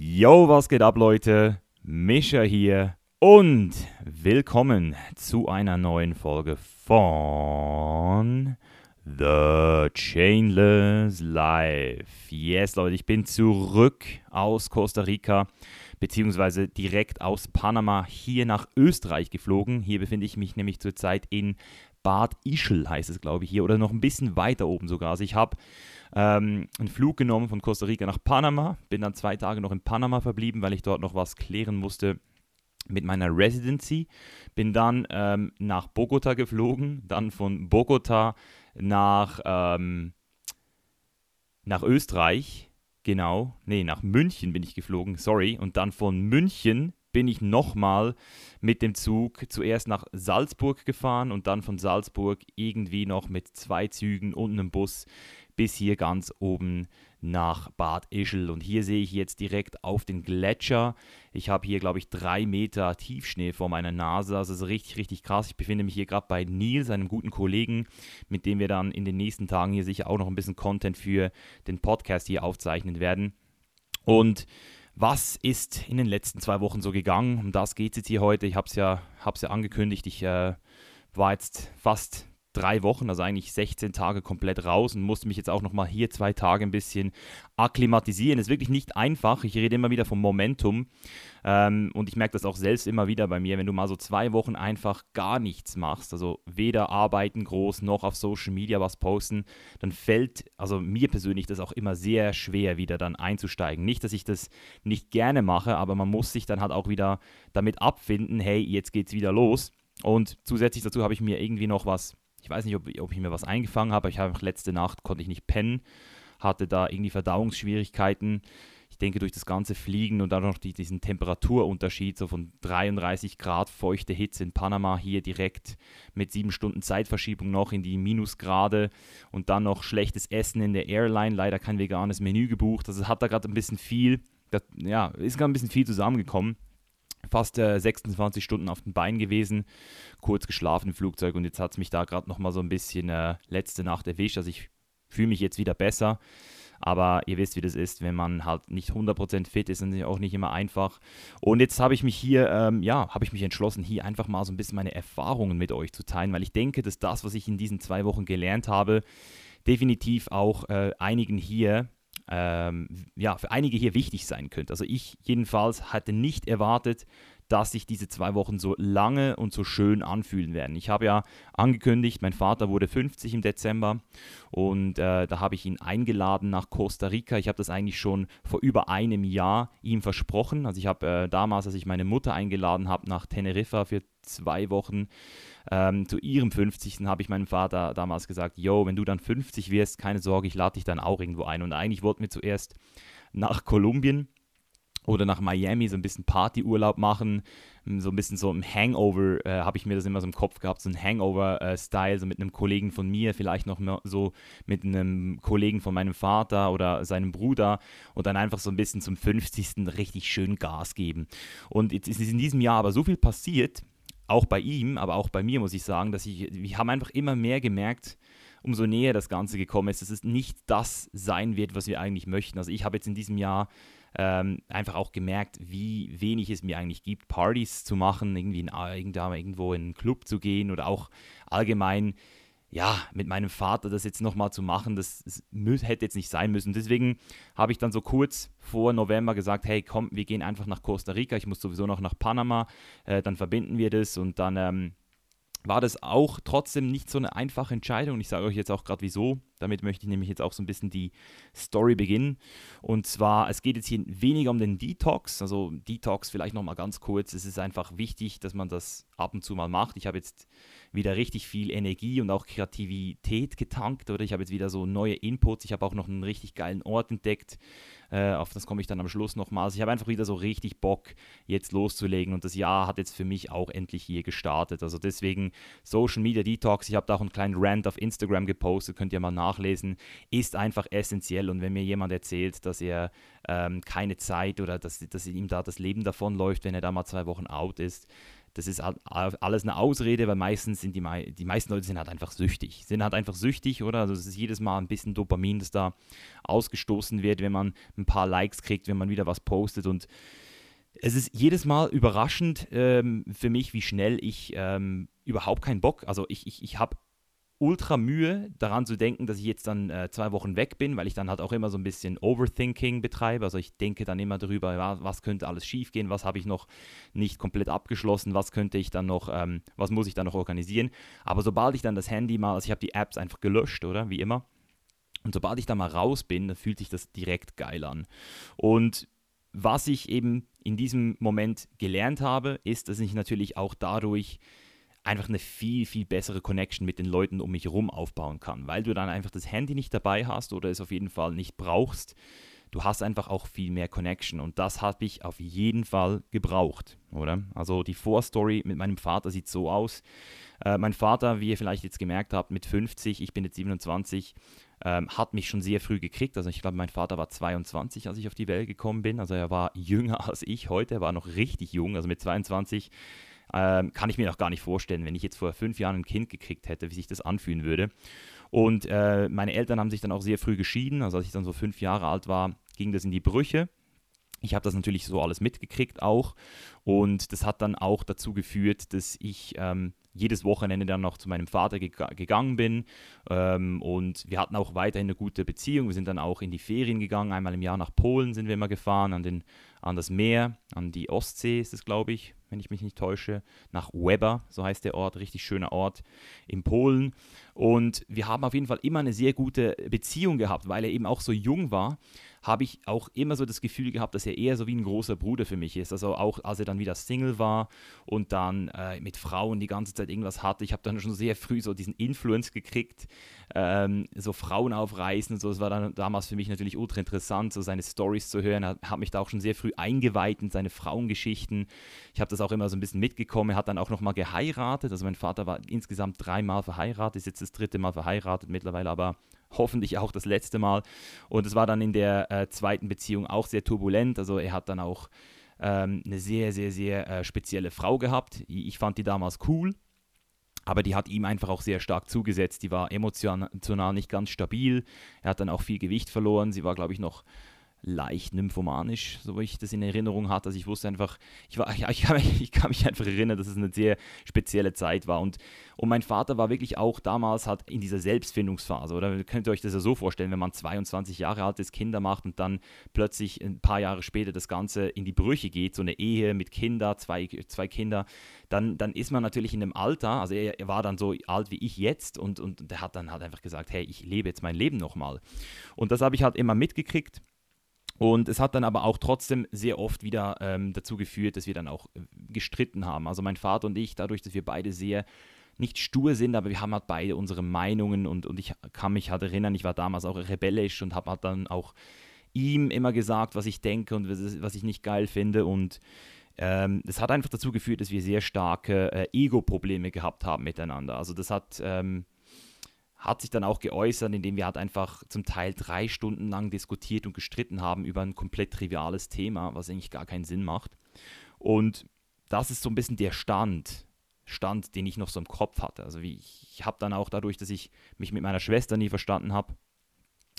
Yo, was geht ab, Leute? Mischa hier und willkommen zu einer neuen Folge von The Chainless Life. Yes, Leute, ich bin zurück aus Costa Rica, beziehungsweise direkt aus Panama hier nach Österreich geflogen. Hier befinde ich mich nämlich zurzeit in Bad Ischl, heißt es, glaube ich, hier, oder noch ein bisschen weiter oben sogar. Also ich habe ähm, einen Flug genommen von Costa Rica nach Panama, bin dann zwei Tage noch in Panama verblieben, weil ich dort noch was klären musste mit meiner Residency. Bin dann ähm, nach Bogota geflogen, dann von Bogota nach, ähm, nach Österreich, genau, nee, nach München bin ich geflogen, sorry, und dann von München bin ich nochmal mit dem Zug zuerst nach Salzburg gefahren und dann von Salzburg irgendwie noch mit zwei Zügen und einem Bus bis hier ganz oben nach Bad Ischl. Und hier sehe ich jetzt direkt auf den Gletscher. Ich habe hier, glaube ich, drei Meter Tiefschnee vor meiner Nase. Also es ist richtig, richtig krass. Ich befinde mich hier gerade bei Nils, einem guten Kollegen, mit dem wir dann in den nächsten Tagen hier sicher auch noch ein bisschen Content für den Podcast hier aufzeichnen werden. Und was ist in den letzten zwei Wochen so gegangen? Um das geht es jetzt hier heute. Ich habe es ja, ja angekündigt. Ich äh, war jetzt fast drei Wochen, also eigentlich 16 Tage komplett raus und musste mich jetzt auch nochmal hier zwei Tage ein bisschen akklimatisieren. Ist wirklich nicht einfach. Ich rede immer wieder vom Momentum ähm, und ich merke das auch selbst immer wieder bei mir, wenn du mal so zwei Wochen einfach gar nichts machst, also weder arbeiten groß noch auf Social Media was posten, dann fällt, also mir persönlich das auch immer sehr schwer, wieder dann einzusteigen. Nicht, dass ich das nicht gerne mache, aber man muss sich dann halt auch wieder damit abfinden, hey, jetzt geht's wieder los. Und zusätzlich dazu habe ich mir irgendwie noch was ich weiß nicht, ob, ob ich mir was eingefangen habe. Ich habe letzte Nacht konnte ich nicht pennen, hatte da irgendwie Verdauungsschwierigkeiten. Ich denke, durch das ganze Fliegen und dann noch die, diesen Temperaturunterschied, so von 33 Grad feuchte Hitze in Panama, hier direkt mit sieben Stunden Zeitverschiebung noch in die Minusgrade und dann noch schlechtes Essen in der Airline, leider kein veganes Menü gebucht. Also hat da gerade ein bisschen viel, das, ja, ist gerade ein bisschen viel zusammengekommen fast äh, 26 Stunden auf den Beinen gewesen, kurz geschlafen im Flugzeug und jetzt hat es mich da gerade nochmal so ein bisschen äh, letzte Nacht erwischt. Also ich fühle mich jetzt wieder besser. Aber ihr wisst, wie das ist, wenn man halt nicht 100% fit ist, ist auch nicht immer einfach. Und jetzt habe ich mich hier, ähm, ja, habe ich mich entschlossen, hier einfach mal so ein bisschen meine Erfahrungen mit euch zu teilen, weil ich denke, dass das, was ich in diesen zwei Wochen gelernt habe, definitiv auch äh, einigen hier ähm, ja, für einige hier wichtig sein könnte. Also ich jedenfalls hatte nicht erwartet, dass sich diese zwei Wochen so lange und so schön anfühlen werden. Ich habe ja angekündigt, mein Vater wurde 50 im Dezember und äh, da habe ich ihn eingeladen nach Costa Rica. Ich habe das eigentlich schon vor über einem Jahr ihm versprochen. Also ich habe äh, damals, als ich meine Mutter eingeladen habe nach Teneriffa für zwei Wochen, ähm, zu ihrem 50. habe ich meinem Vater damals gesagt, yo, wenn du dann 50 wirst, keine Sorge, ich lade dich dann auch irgendwo ein. Und eigentlich wollten wir zuerst nach Kolumbien oder nach Miami so ein bisschen Partyurlaub machen, so ein bisschen so im Hangover, äh, habe ich mir das immer so im Kopf gehabt, so ein Hangover-Style, äh, so mit einem Kollegen von mir, vielleicht noch so mit einem Kollegen von meinem Vater oder seinem Bruder und dann einfach so ein bisschen zum 50. richtig schön Gas geben. Und jetzt ist in diesem Jahr aber so viel passiert, auch bei ihm, aber auch bei mir muss ich sagen, dass ich, wir haben einfach immer mehr gemerkt, umso näher das Ganze gekommen ist, dass es nicht das sein wird, was wir eigentlich möchten. Also ich habe jetzt in diesem Jahr ähm, einfach auch gemerkt, wie wenig es mir eigentlich gibt, Partys zu machen, irgendwie in, irgendwo in einen Club zu gehen oder auch allgemein ja, mit meinem Vater das jetzt nochmal zu machen, das, das, hätte jetzt nicht sein müssen. Deswegen habe ich dann so kurz vor November gesagt, hey, komm, wir gehen einfach nach Costa Rica, ich muss sowieso noch nach Panama, äh, dann verbinden wir das und dann ähm, war das auch trotzdem nicht so eine einfache Entscheidung. Ich sage euch jetzt auch gerade wieso. Damit möchte ich nämlich jetzt auch so ein bisschen die Story beginnen. Und zwar, es geht jetzt hier weniger um den Detox. Also Detox vielleicht nochmal ganz kurz. Es ist einfach wichtig, dass man das ab und zu mal macht. Ich habe jetzt wieder richtig viel Energie und auch Kreativität getankt. Oder ich habe jetzt wieder so neue Inputs. Ich habe auch noch einen richtig geilen Ort entdeckt. Äh, auf das komme ich dann am Schluss nochmal. Also ich habe einfach wieder so richtig Bock, jetzt loszulegen. Und das Jahr hat jetzt für mich auch endlich hier gestartet. Also deswegen Social Media Detox. Ich habe da auch einen kleinen Rant auf Instagram gepostet. Könnt ihr mal nachlesen. Ist einfach essentiell. Und wenn mir jemand erzählt, dass er ähm, keine Zeit oder dass, dass ihm da das Leben davonläuft, wenn er da mal zwei Wochen out ist, das ist alles eine Ausrede, weil meistens sind die, die meisten Leute sind halt einfach süchtig. Sind halt einfach süchtig, oder? Also es ist jedes Mal ein bisschen Dopamin, das da ausgestoßen wird, wenn man ein paar Likes kriegt, wenn man wieder was postet. Und es ist jedes Mal überraschend ähm, für mich, wie schnell ich ähm, überhaupt keinen Bock, also ich, ich, ich habe ultra Mühe, daran zu denken, dass ich jetzt dann äh, zwei Wochen weg bin, weil ich dann halt auch immer so ein bisschen Overthinking betreibe. Also ich denke dann immer darüber, was könnte alles schiefgehen, was habe ich noch nicht komplett abgeschlossen, was könnte ich dann noch, ähm, was muss ich dann noch organisieren. Aber sobald ich dann das Handy mal, also ich habe die Apps einfach gelöscht, oder? Wie immer. Und sobald ich da mal raus bin, dann fühlt sich das direkt geil an. Und was ich eben in diesem Moment gelernt habe, ist, dass ich natürlich auch dadurch einfach eine viel, viel bessere Connection mit den Leuten um mich herum aufbauen kann, weil du dann einfach das Handy nicht dabei hast oder es auf jeden Fall nicht brauchst. Du hast einfach auch viel mehr Connection und das habe ich auf jeden Fall gebraucht, oder? Also die Vorstory mit meinem Vater sieht so aus. Äh, mein Vater, wie ihr vielleicht jetzt gemerkt habt, mit 50, ich bin jetzt 27, ähm, hat mich schon sehr früh gekriegt. Also ich glaube, mein Vater war 22, als ich auf die Welt gekommen bin. Also er war jünger als ich heute, er war noch richtig jung. Also mit 22 ähm, kann ich mir noch gar nicht vorstellen, wenn ich jetzt vor fünf Jahren ein Kind gekriegt hätte, wie sich das anfühlen würde. Und äh, meine Eltern haben sich dann auch sehr früh geschieden. Also als ich dann so fünf Jahre alt war, ging das in die Brüche. Ich habe das natürlich so alles mitgekriegt auch. Und das hat dann auch dazu geführt, dass ich ähm, jedes Wochenende dann noch zu meinem Vater ge gegangen bin. Ähm, und wir hatten auch weiterhin eine gute Beziehung. Wir sind dann auch in die Ferien gegangen. Einmal im Jahr nach Polen sind wir immer gefahren, an, den, an das Meer, an die Ostsee ist es, glaube ich, wenn ich mich nicht täusche. Nach Weber, so heißt der Ort, richtig schöner Ort in Polen. Und wir haben auf jeden Fall immer eine sehr gute Beziehung gehabt, weil er eben auch so jung war habe ich auch immer so das Gefühl gehabt, dass er eher so wie ein großer Bruder für mich ist. Also auch als er dann wieder Single war und dann äh, mit Frauen die ganze Zeit irgendwas hatte. Ich habe dann schon sehr früh so diesen Influence gekriegt, ähm, so Frauen aufreißen und so. Das war dann damals für mich natürlich ultra interessant, so seine Stories zu hören. Er hat mich da auch schon sehr früh eingeweiht in seine Frauengeschichten. Ich habe das auch immer so ein bisschen mitgekommen. Er hat dann auch nochmal geheiratet. Also mein Vater war insgesamt dreimal verheiratet, ist jetzt das dritte Mal verheiratet mittlerweile, aber hoffentlich auch das letzte Mal. Und es war dann in der äh, zweiten Beziehung auch sehr turbulent. Also er hat dann auch ähm, eine sehr, sehr, sehr äh, spezielle Frau gehabt. Ich fand die damals cool, aber die hat ihm einfach auch sehr stark zugesetzt. Die war emotional nicht ganz stabil. Er hat dann auch viel Gewicht verloren. Sie war, glaube ich, noch leicht nymphomanisch, so wie ich das in Erinnerung hatte. Also ich wusste einfach, ich, war, ja, ich, kann mich, ich kann mich einfach erinnern, dass es eine sehr spezielle Zeit war. Und, und mein Vater war wirklich auch damals halt in dieser Selbstfindungsphase. Oder könnt ihr euch das ja so vorstellen, wenn man 22 Jahre alt ist, Kinder macht und dann plötzlich ein paar Jahre später das Ganze in die Brüche geht, so eine Ehe mit Kindern, zwei, zwei Kinder, dann, dann ist man natürlich in einem Alter, also er, er war dann so alt wie ich jetzt und, und der hat dann halt einfach gesagt, hey, ich lebe jetzt mein Leben nochmal. Und das habe ich halt immer mitgekriegt. Und es hat dann aber auch trotzdem sehr oft wieder ähm, dazu geführt, dass wir dann auch äh, gestritten haben. Also mein Vater und ich, dadurch, dass wir beide sehr nicht stur sind, aber wir haben halt beide unsere Meinungen und, und ich kann mich halt erinnern, ich war damals auch rebellisch und habe halt dann auch ihm immer gesagt, was ich denke und was ich nicht geil finde und ähm, das hat einfach dazu geführt, dass wir sehr starke äh, Ego-Probleme gehabt haben miteinander. Also das hat ähm, hat sich dann auch geäußert, indem wir halt einfach zum Teil drei Stunden lang diskutiert und gestritten haben über ein komplett triviales Thema, was eigentlich gar keinen Sinn macht. Und das ist so ein bisschen der Stand, Stand, den ich noch so im Kopf hatte. Also ich, ich habe dann auch dadurch, dass ich mich mit meiner Schwester nie verstanden habe,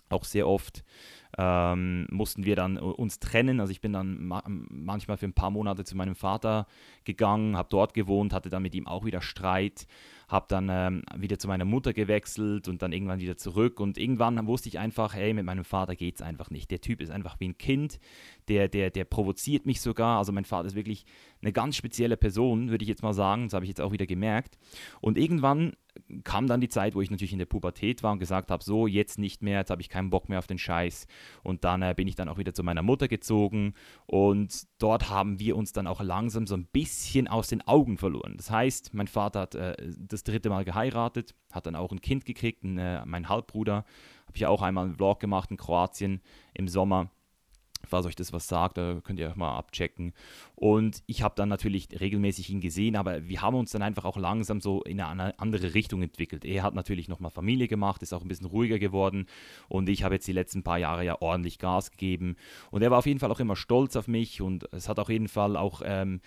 auch sehr oft ähm, mussten wir dann uns trennen. Also ich bin dann ma manchmal für ein paar Monate zu meinem Vater gegangen, habe dort gewohnt, hatte dann mit ihm auch wieder Streit habe dann ähm, wieder zu meiner Mutter gewechselt und dann irgendwann wieder zurück. Und irgendwann wusste ich einfach, hey, mit meinem Vater geht es einfach nicht. Der Typ ist einfach wie ein Kind, der, der, der provoziert mich sogar. Also mein Vater ist wirklich eine ganz spezielle Person, würde ich jetzt mal sagen. Das habe ich jetzt auch wieder gemerkt. Und irgendwann kam dann die Zeit, wo ich natürlich in der Pubertät war und gesagt habe, so, jetzt nicht mehr, jetzt habe ich keinen Bock mehr auf den Scheiß. Und dann äh, bin ich dann auch wieder zu meiner Mutter gezogen und dort haben wir uns dann auch langsam so ein bisschen aus den Augen verloren. Das heißt, mein Vater hat äh, das dritte Mal geheiratet, hat dann auch ein Kind gekriegt, ein, äh, mein Halbbruder, habe ich auch einmal einen Vlog gemacht in Kroatien im Sommer falls euch das was sagt, da könnt ihr auch mal abchecken. Und ich habe dann natürlich regelmäßig ihn gesehen, aber wir haben uns dann einfach auch langsam so in eine andere Richtung entwickelt. Er hat natürlich nochmal Familie gemacht, ist auch ein bisschen ruhiger geworden und ich habe jetzt die letzten paar Jahre ja ordentlich Gas gegeben. Und er war auf jeden Fall auch immer stolz auf mich und es hat auf jeden Fall auch... Ähm,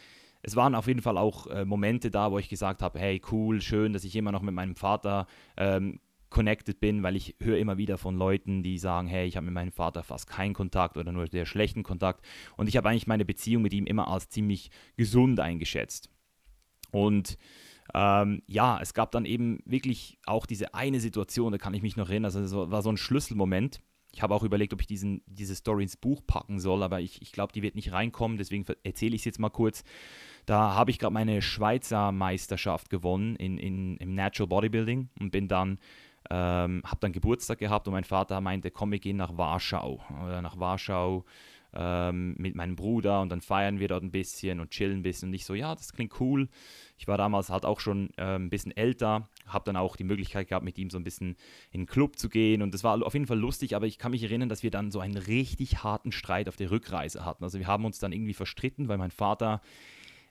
es waren auf jeden Fall auch äh, Momente da, wo ich gesagt habe, hey, cool, schön, dass ich immer noch mit meinem Vater ähm, connected bin, weil ich höre immer wieder von Leuten, die sagen, hey, ich habe mit meinem Vater fast keinen Kontakt oder nur sehr schlechten Kontakt. Und ich habe eigentlich meine Beziehung mit ihm immer als ziemlich gesund eingeschätzt. Und ähm, ja, es gab dann eben wirklich auch diese eine Situation, da kann ich mich noch erinnern, also es war so ein Schlüsselmoment. Ich habe auch überlegt, ob ich diesen, diese Story ins Buch packen soll, aber ich, ich glaube, die wird nicht reinkommen, deswegen erzähle ich es jetzt mal kurz. Da habe ich gerade meine Schweizer Meisterschaft gewonnen in, in, im Natural Bodybuilding und bin dann ähm, habe dann Geburtstag gehabt und mein Vater meinte, komm, wir gehen nach Warschau. Oder nach Warschau ähm, mit meinem Bruder und dann feiern wir dort ein bisschen und chillen ein bisschen. Und ich so, ja, das klingt cool. Ich war damals halt auch schon äh, ein bisschen älter, habe dann auch die Möglichkeit gehabt, mit ihm so ein bisschen in den Club zu gehen. Und das war auf jeden Fall lustig, aber ich kann mich erinnern, dass wir dann so einen richtig harten Streit auf der Rückreise hatten. Also wir haben uns dann irgendwie verstritten, weil mein Vater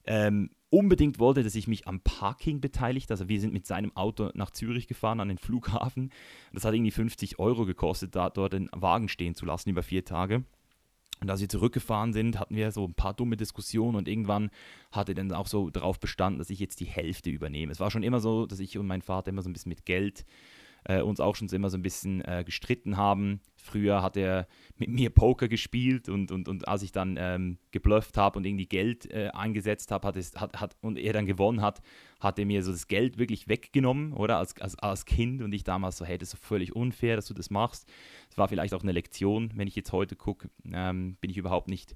ähm, unbedingt wollte, dass ich mich am Parking beteiligt. Also wir sind mit seinem Auto nach Zürich gefahren, an den Flughafen. Das hat irgendwie 50 Euro gekostet, da dort den Wagen stehen zu lassen über vier Tage. Und als wir zurückgefahren sind, hatten wir so ein paar dumme Diskussionen und irgendwann hat er dann auch so darauf bestanden, dass ich jetzt die Hälfte übernehme. Es war schon immer so, dass ich und mein Vater immer so ein bisschen mit Geld äh, uns auch schon immer so ein bisschen äh, gestritten haben. Früher hat er mit mir Poker gespielt und, und, und als ich dann ähm, geblufft habe und irgendwie Geld äh, eingesetzt habe hat hat, hat, und er dann gewonnen hat, hat er mir so das Geld wirklich weggenommen, oder? Als, als, als Kind und ich damals so, hey, das ist völlig unfair, dass du das machst. Es war vielleicht auch eine Lektion, wenn ich jetzt heute gucke, ähm, bin ich überhaupt nicht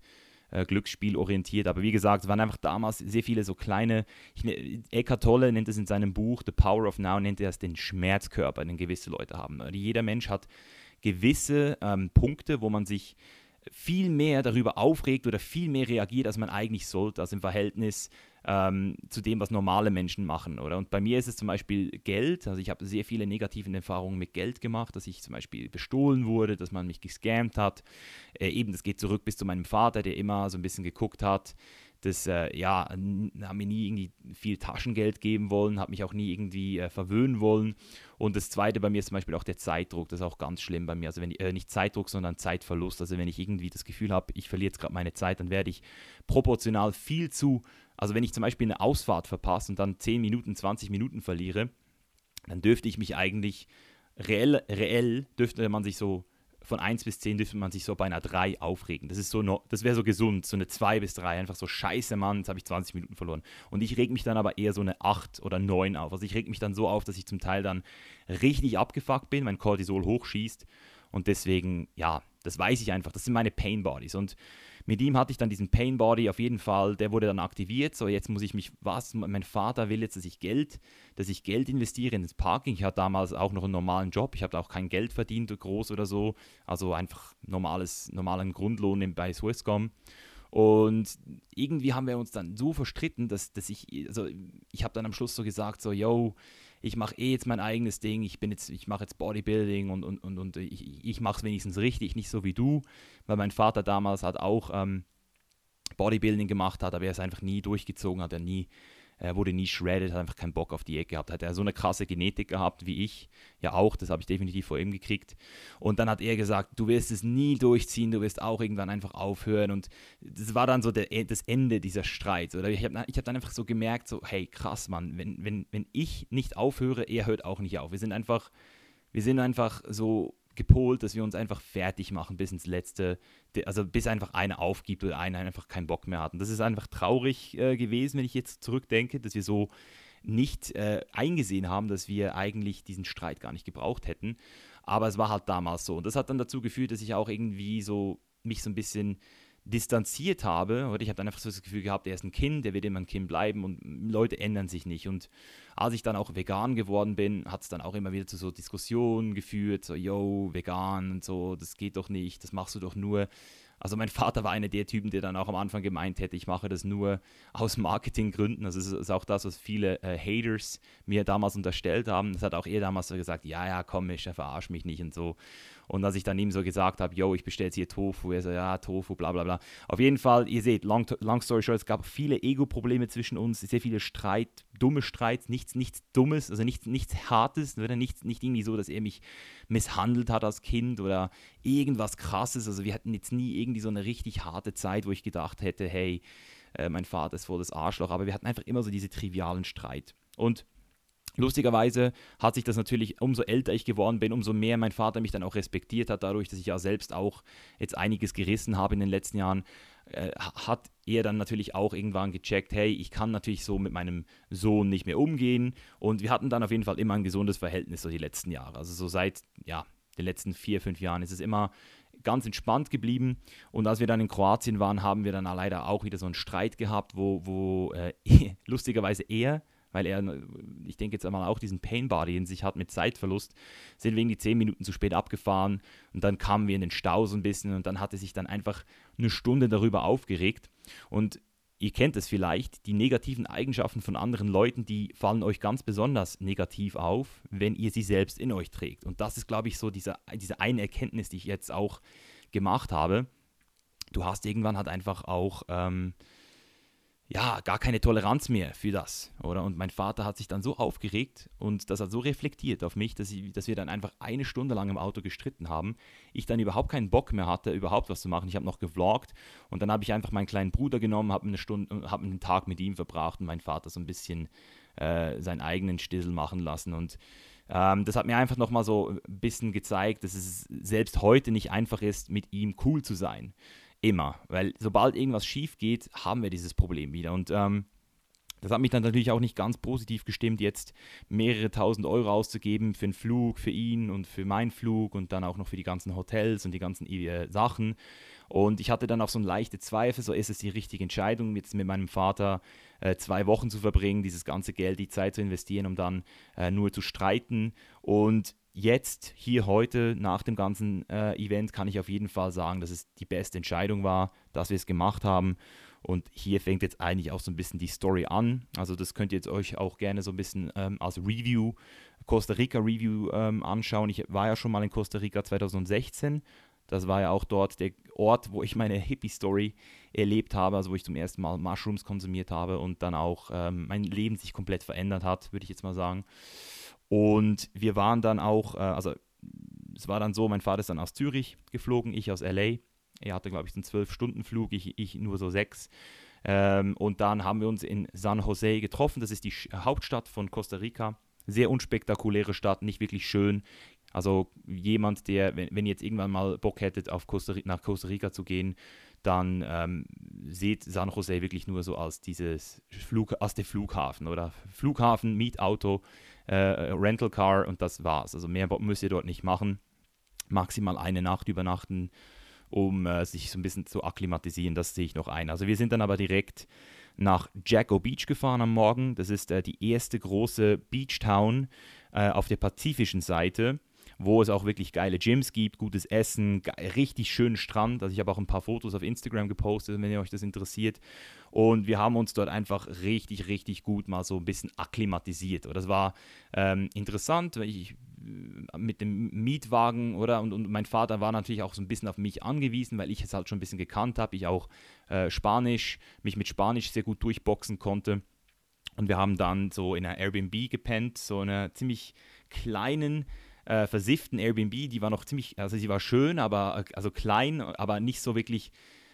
äh, Glücksspiel orientiert. Aber wie gesagt, es waren einfach damals sehr viele so kleine, ich, ne, Eckhart Tolle nennt es in seinem Buch The Power of Now, nennt er es den Schmerzkörper, den gewisse Leute haben. Jeder Mensch hat gewisse ähm, Punkte, wo man sich viel mehr darüber aufregt oder viel mehr reagiert, als man eigentlich sollte, also im Verhältnis ähm, zu dem, was normale Menschen machen. Oder? Und bei mir ist es zum Beispiel Geld. Also ich habe sehr viele negative Erfahrungen mit Geld gemacht, dass ich zum Beispiel bestohlen wurde, dass man mich gescammt hat. Äh, eben, das geht zurück bis zu meinem Vater, der immer so ein bisschen geguckt hat, das, äh, ja, haben mir nie irgendwie viel Taschengeld geben wollen, hat mich auch nie irgendwie äh, verwöhnen wollen. Und das zweite bei mir ist zum Beispiel auch der Zeitdruck, das ist auch ganz schlimm bei mir. Also wenn ich, äh, nicht Zeitdruck, sondern Zeitverlust. Also wenn ich irgendwie das Gefühl habe, ich verliere jetzt gerade meine Zeit, dann werde ich proportional viel zu, also wenn ich zum Beispiel eine Ausfahrt verpasse und dann 10 Minuten, 20 Minuten verliere, dann dürfte ich mich eigentlich reell, reell dürfte man sich so von 1 bis 10 dürfte man sich so bei einer 3 aufregen. Das so, das wäre so gesund, so eine 2 bis 3. Einfach so, scheiße, Mann, jetzt habe ich 20 Minuten verloren. Und ich reg mich dann aber eher so eine 8 oder 9 auf. Also ich reg mich dann so auf, dass ich zum Teil dann richtig abgefuckt bin, mein Cortisol hochschießt. Und deswegen, ja, das weiß ich einfach. Das sind meine Pain Bodies. Und mit ihm hatte ich dann diesen Pain Body auf jeden Fall, der wurde dann aktiviert. So, jetzt muss ich mich, was? Mein Vater will jetzt, dass ich Geld, dass ich Geld investiere ins Parking. Ich hatte damals auch noch einen normalen Job. Ich habe auch kein Geld verdient, groß oder so. Also einfach normales, normalen Grundlohn bei Swisscom. Und irgendwie haben wir uns dann so verstritten, dass, dass ich, also ich habe dann am Schluss so gesagt, so, yo, ich mache eh jetzt mein eigenes Ding, ich bin jetzt, ich mache jetzt Bodybuilding und, und, und, und ich, ich mache es wenigstens richtig, nicht so wie du, weil mein Vater damals hat auch ähm, Bodybuilding gemacht hat, aber er es einfach nie durchgezogen hat, er nie er wurde nie shredded, hat einfach keinen Bock auf Diät gehabt. Hat er so eine krasse Genetik gehabt wie ich, ja auch, das habe ich definitiv vor ihm gekriegt. Und dann hat er gesagt, du wirst es nie durchziehen, du wirst auch irgendwann einfach aufhören. Und das war dann so der, das Ende dieser Streits. Oder ich habe ich hab dann einfach so gemerkt, so, hey, krass, Mann, wenn, wenn, wenn ich nicht aufhöre, er hört auch nicht auf. Wir sind einfach, wir sind einfach so gepolt, dass wir uns einfach fertig machen bis ins Letzte, also bis einfach einer aufgibt oder einer einfach keinen Bock mehr hat. Und das ist einfach traurig äh, gewesen, wenn ich jetzt zurückdenke, dass wir so nicht äh, eingesehen haben, dass wir eigentlich diesen Streit gar nicht gebraucht hätten. Aber es war halt damals so. Und das hat dann dazu geführt, dass ich auch irgendwie so mich so ein bisschen distanziert habe, oder ich habe dann einfach so das Gefühl gehabt, er ist ein Kind, der wird immer ein Kind bleiben und Leute ändern sich nicht. Und als ich dann auch vegan geworden bin, hat es dann auch immer wieder zu so Diskussionen geführt, so, yo, vegan und so, das geht doch nicht, das machst du doch nur, also mein Vater war einer der Typen, der dann auch am Anfang gemeint hätte, ich mache das nur aus Marketinggründen. Also es ist auch das, was viele äh, Haters mir damals unterstellt haben. Das hat auch er damals so gesagt, ja, ja, komm, ich verarsch mich nicht und so. Und als ich dann ihm so gesagt habe, yo, ich bestelle jetzt hier Tofu, er so, ja, Tofu, bla bla bla. Auf jeden Fall, ihr seht, long, long story short, es gab viele Ego-Probleme zwischen uns, sehr viele Streit, dumme Streits, nichts, nichts Dummes, also nichts, nichts Hartes, oder nicht, nicht irgendwie so, dass er mich misshandelt hat als Kind oder irgendwas Krasses. Also wir hatten jetzt nie irgendwie so eine richtig harte Zeit, wo ich gedacht hätte, hey, äh, mein Vater ist voll das Arschloch, aber wir hatten einfach immer so diese trivialen Streit. Und Lustigerweise hat sich das natürlich, umso älter ich geworden bin, umso mehr mein Vater mich dann auch respektiert hat, dadurch, dass ich ja selbst auch jetzt einiges gerissen habe in den letzten Jahren, äh, hat er dann natürlich auch irgendwann gecheckt, hey, ich kann natürlich so mit meinem Sohn nicht mehr umgehen. Und wir hatten dann auf jeden Fall immer ein gesundes Verhältnis so die letzten Jahre. Also so seit, ja, den letzten vier, fünf Jahren ist es immer ganz entspannt geblieben. Und als wir dann in Kroatien waren, haben wir dann leider auch wieder so einen Streit gehabt, wo, wo äh, lustigerweise er weil er, ich denke jetzt einmal auch diesen Pain Body in sich hat mit Zeitverlust, sind wir irgendwie zehn Minuten zu spät abgefahren und dann kamen wir in den Stau so ein bisschen und dann hat er sich dann einfach eine Stunde darüber aufgeregt und ihr kennt es vielleicht, die negativen Eigenschaften von anderen Leuten, die fallen euch ganz besonders negativ auf, wenn ihr sie selbst in euch trägt. Und das ist, glaube ich, so diese, diese eine Erkenntnis, die ich jetzt auch gemacht habe. Du hast irgendwann halt einfach auch ähm, ja, gar keine Toleranz mehr für das, oder? Und mein Vater hat sich dann so aufgeregt und das hat so reflektiert auf mich, dass, ich, dass wir dann einfach eine Stunde lang im Auto gestritten haben. Ich dann überhaupt keinen Bock mehr hatte, überhaupt was zu machen. Ich habe noch gevloggt und dann habe ich einfach meinen kleinen Bruder genommen, habe eine Stunde, habe einen Tag mit ihm verbracht und mein Vater so ein bisschen äh, seinen eigenen Stissel machen lassen und ähm, das hat mir einfach nochmal so ein bisschen gezeigt, dass es selbst heute nicht einfach ist, mit ihm cool zu sein. Immer. Weil sobald irgendwas schief geht, haben wir dieses Problem wieder. Und ähm, das hat mich dann natürlich auch nicht ganz positiv gestimmt, jetzt mehrere tausend Euro auszugeben für einen Flug, für ihn und für meinen Flug und dann auch noch für die ganzen Hotels und die ganzen äh, Sachen. Und ich hatte dann auch so eine leichte Zweifel, so ist es die richtige Entscheidung, jetzt mit meinem Vater äh, zwei Wochen zu verbringen, dieses ganze Geld, die Zeit zu investieren, um dann äh, nur zu streiten. Und jetzt, hier heute, nach dem ganzen äh, Event, kann ich auf jeden Fall sagen, dass es die beste Entscheidung war, dass wir es gemacht haben. Und hier fängt jetzt eigentlich auch so ein bisschen die Story an. Also das könnt ihr jetzt euch auch gerne so ein bisschen ähm, als Review, Costa Rica Review ähm, anschauen. Ich war ja schon mal in Costa Rica 2016. Das war ja auch dort der Ort, wo ich meine Hippie-Story erlebt habe, also wo ich zum ersten Mal Mushrooms konsumiert habe und dann auch ähm, mein Leben sich komplett verändert hat, würde ich jetzt mal sagen. Und wir waren dann auch, äh, also es war dann so, mein Vater ist dann aus Zürich geflogen, ich aus LA. Er hatte, glaube ich, einen Zwölf-Stunden-Flug, ich, ich nur so sechs. Ähm, und dann haben wir uns in San Jose getroffen. Das ist die Hauptstadt von Costa Rica. Sehr unspektakuläre Stadt, nicht wirklich schön. Also jemand, der, wenn, wenn ihr jetzt irgendwann mal Bock hättet, auf Costa, nach Costa Rica zu gehen, dann ähm, seht San Jose wirklich nur so als dieses Flug, als der Flughafen oder Flughafen, Mietauto, äh, Rental Car und das war's. Also mehr müsst ihr dort nicht machen. Maximal eine Nacht übernachten, um äh, sich so ein bisschen zu akklimatisieren. Das sehe ich noch ein. Also wir sind dann aber direkt nach Jacko Beach gefahren am Morgen. Das ist äh, die erste große Beach Town äh, auf der pazifischen Seite wo es auch wirklich geile Gyms gibt, gutes Essen, richtig schönen Strand. Also ich habe auch ein paar Fotos auf Instagram gepostet, wenn ihr euch das interessiert. Und wir haben uns dort einfach richtig, richtig gut mal so ein bisschen akklimatisiert. Und das war ähm, interessant, weil ich äh, mit dem Mietwagen oder und, und mein Vater war natürlich auch so ein bisschen auf mich angewiesen, weil ich es halt schon ein bisschen gekannt habe. Ich auch äh, Spanisch, mich mit Spanisch sehr gut durchboxen konnte. Und wir haben dann so in einer Airbnb gepennt, so einer ziemlich kleinen äh, versifften Airbnb, die war noch ziemlich, also sie war schön, aber also klein, aber nicht so wirklich,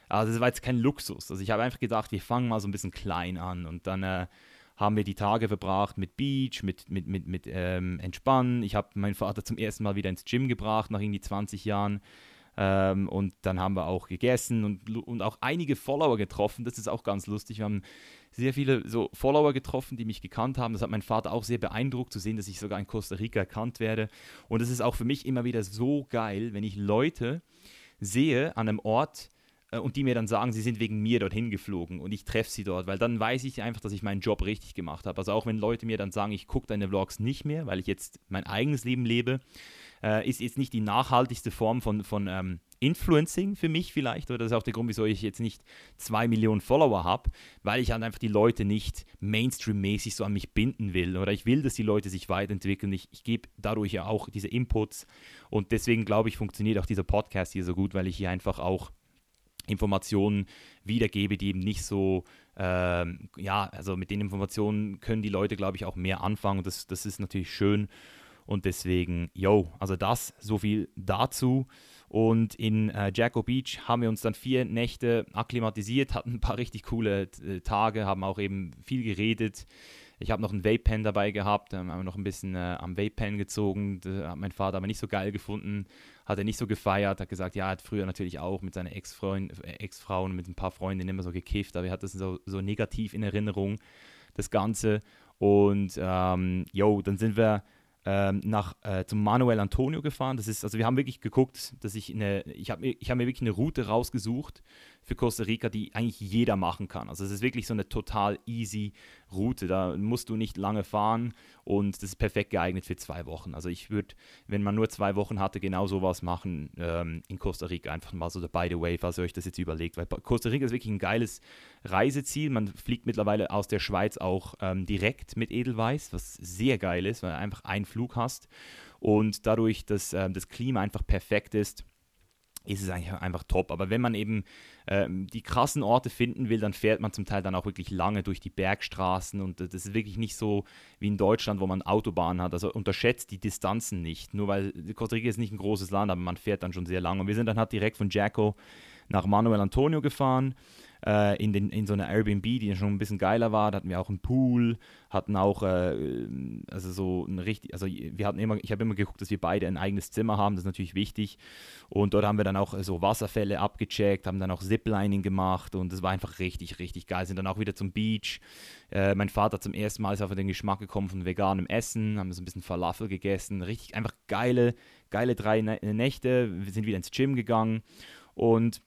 also es war jetzt kein Luxus. Also ich habe einfach gedacht, wir fangen mal so ein bisschen klein an und dann äh, haben wir die Tage verbracht mit Beach, mit, mit, mit, mit ähm, Entspannen. Ich habe meinen Vater zum ersten Mal wieder ins Gym gebracht, nach irgendwie 20 Jahren. Ähm, und dann haben wir auch gegessen und, und auch einige Follower getroffen. Das ist auch ganz lustig. Wir haben sehr viele so Follower getroffen, die mich gekannt haben. Das hat mein Vater auch sehr beeindruckt, zu sehen, dass ich sogar in Costa Rica erkannt werde. Und es ist auch für mich immer wieder so geil, wenn ich Leute sehe an einem Ort, äh, und die mir dann sagen, sie sind wegen mir dorthin geflogen und ich treffe sie dort, weil dann weiß ich einfach, dass ich meinen Job richtig gemacht habe. Also auch wenn Leute mir dann sagen, ich gucke deine Vlogs nicht mehr, weil ich jetzt mein eigenes Leben lebe, äh, ist jetzt nicht die nachhaltigste Form von, von ähm, Influencing für mich vielleicht, oder das ist auch der Grund, wieso ich jetzt nicht zwei Millionen Follower habe, weil ich halt einfach die Leute nicht Mainstream-mäßig so an mich binden will, oder ich will, dass die Leute sich weiterentwickeln. Ich, ich gebe dadurch ja auch diese Inputs und deswegen glaube ich, funktioniert auch dieser Podcast hier so gut, weil ich hier einfach auch Informationen wiedergebe, die eben nicht so, ähm, ja, also mit den Informationen können die Leute, glaube ich, auch mehr anfangen. Das, das ist natürlich schön. Und deswegen, yo, also das, so viel dazu. Und in äh, Jacko Beach haben wir uns dann vier Nächte akklimatisiert, hatten ein paar richtig coole äh, Tage, haben auch eben viel geredet. Ich habe noch einen Vape-Pen dabei gehabt, haben wir noch ein bisschen äh, am Vape-Pen gezogen. Das hat mein Vater aber nicht so geil gefunden, hat er nicht so gefeiert, hat gesagt, ja, er hat früher natürlich auch mit Ex-Frauen äh, Ex mit ein paar Freundinnen immer so gekifft, aber er hat das so, so negativ in Erinnerung, das Ganze. Und ähm, yo, dann sind wir ähm, nach, äh, zum Manuel Antonio gefahren. Das ist, also wir haben wirklich geguckt, dass ich eine, ich habe mir, hab mir wirklich eine Route rausgesucht für Costa Rica, die eigentlich jeder machen kann. Also es ist wirklich so eine total easy Route. Da musst du nicht lange fahren und das ist perfekt geeignet für zwei Wochen. Also ich würde, wenn man nur zwei Wochen hatte, genau sowas machen ähm, in Costa Rica. Einfach mal so by the way, falls ihr euch das jetzt überlegt. Weil Costa Rica ist wirklich ein geiles Reiseziel. Man fliegt mittlerweile aus der Schweiz auch ähm, direkt mit Edelweiß, was sehr geil ist, weil du einfach einen Flug hast und dadurch, dass ähm, das Klima einfach perfekt ist ist es eigentlich einfach top. Aber wenn man eben ähm, die krassen Orte finden will, dann fährt man zum Teil dann auch wirklich lange durch die Bergstraßen und das ist wirklich nicht so wie in Deutschland, wo man Autobahnen hat. Also unterschätzt die Distanzen nicht. Nur weil Costa Rica ist nicht ein großes Land, aber man fährt dann schon sehr lange. Und wir sind dann halt direkt von Jacko nach Manuel Antonio gefahren äh, in, den, in so einer Airbnb, die schon ein bisschen geiler war. Da hatten wir auch einen Pool, hatten auch, äh, also so ein richtig, also wir hatten immer, ich habe immer geguckt, dass wir beide ein eigenes Zimmer haben, das ist natürlich wichtig. Und dort haben wir dann auch so Wasserfälle abgecheckt, haben dann auch Ziplining gemacht und das war einfach richtig, richtig geil. Sind dann auch wieder zum Beach. Äh, mein Vater zum ersten Mal ist auf den Geschmack gekommen von veganem Essen, haben so ein bisschen Falafel gegessen. Richtig einfach geile, geile drei Nächte. Wir sind wieder ins Gym gegangen und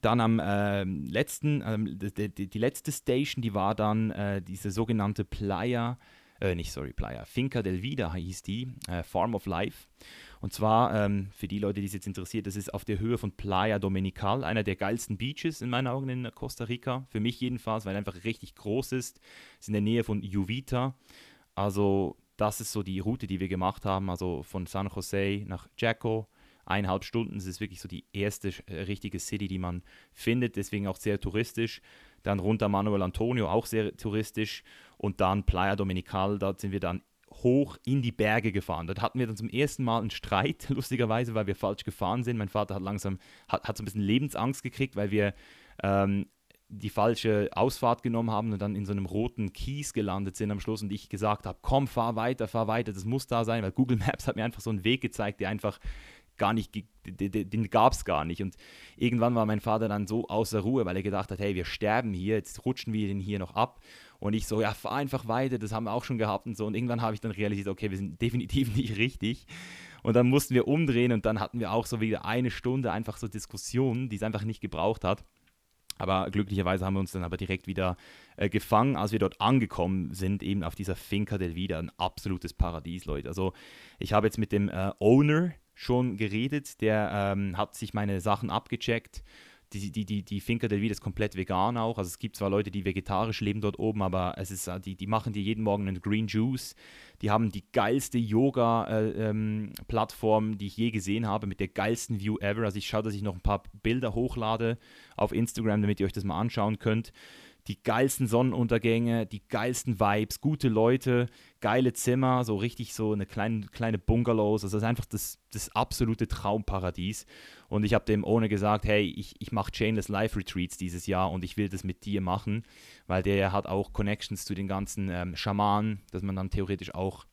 dann am äh, letzten, äh, die, die, die, letzte Station, die war dann äh, diese sogenannte Playa, äh, nicht sorry, Playa, Finca del Vida hieß die, äh, Farm of Life. Und zwar, ähm, für die Leute, die es jetzt interessiert, das ist auf der Höhe von Playa Dominical, einer der geilsten Beaches in meinen Augen in Costa Rica. Für mich jedenfalls, weil er einfach richtig groß ist. Ist in der Nähe von Uvita. Also, das ist so die Route, die wir gemacht haben. Also von San Jose nach Jaco eineinhalb Stunden. Das ist wirklich so die erste äh, richtige City, die man findet, deswegen auch sehr touristisch. Dann runter Manuel Antonio, auch sehr touristisch. Und dann Playa Dominical, dort sind wir dann hoch in die Berge gefahren. Dort hatten wir dann zum ersten Mal einen Streit, lustigerweise, weil wir falsch gefahren sind. Mein Vater hat langsam, hat, hat so ein bisschen Lebensangst gekriegt, weil wir ähm, die falsche Ausfahrt genommen haben und dann in so einem roten Kies gelandet sind am Schluss und ich gesagt habe, komm, fahr weiter, fahr weiter, das muss da sein, weil Google Maps hat mir einfach so einen Weg gezeigt, der einfach gar nicht, den gab es gar nicht. Und irgendwann war mein Vater dann so außer Ruhe, weil er gedacht hat, hey, wir sterben hier, jetzt rutschen wir den hier noch ab. Und ich so, ja, fahr einfach weiter, das haben wir auch schon gehabt und so. Und irgendwann habe ich dann realisiert, okay, wir sind definitiv nicht richtig. Und dann mussten wir umdrehen und dann hatten wir auch so wieder eine Stunde einfach so Diskussionen, die es einfach nicht gebraucht hat. Aber glücklicherweise haben wir uns dann aber direkt wieder äh, gefangen, als wir dort angekommen sind, eben auf dieser Finca del Vida. Ein absolutes Paradies, Leute. Also ich habe jetzt mit dem äh, Owner schon geredet. Der ähm, hat sich meine Sachen abgecheckt. Die, die, die, die Finca del Vida ist komplett vegan auch. Also es gibt zwar Leute, die vegetarisch leben dort oben, aber es ist, äh, die, die machen dir jeden Morgen einen Green Juice. Die haben die geilste Yoga-Plattform, äh, ähm, die ich je gesehen habe, mit der geilsten View ever. Also ich schaue, dass ich noch ein paar Bilder hochlade auf Instagram, damit ihr euch das mal anschauen könnt die geilsten Sonnenuntergänge, die geilsten Vibes, gute Leute, geile Zimmer, so richtig so eine kleine, kleine Bungalows. Also das ist einfach das, das absolute Traumparadies. Und ich habe dem ohne gesagt, hey, ich, ich mache Chainless Life Retreats dieses Jahr und ich will das mit dir machen, weil der hat auch Connections zu den ganzen ähm, Schamanen, dass man dann theoretisch auch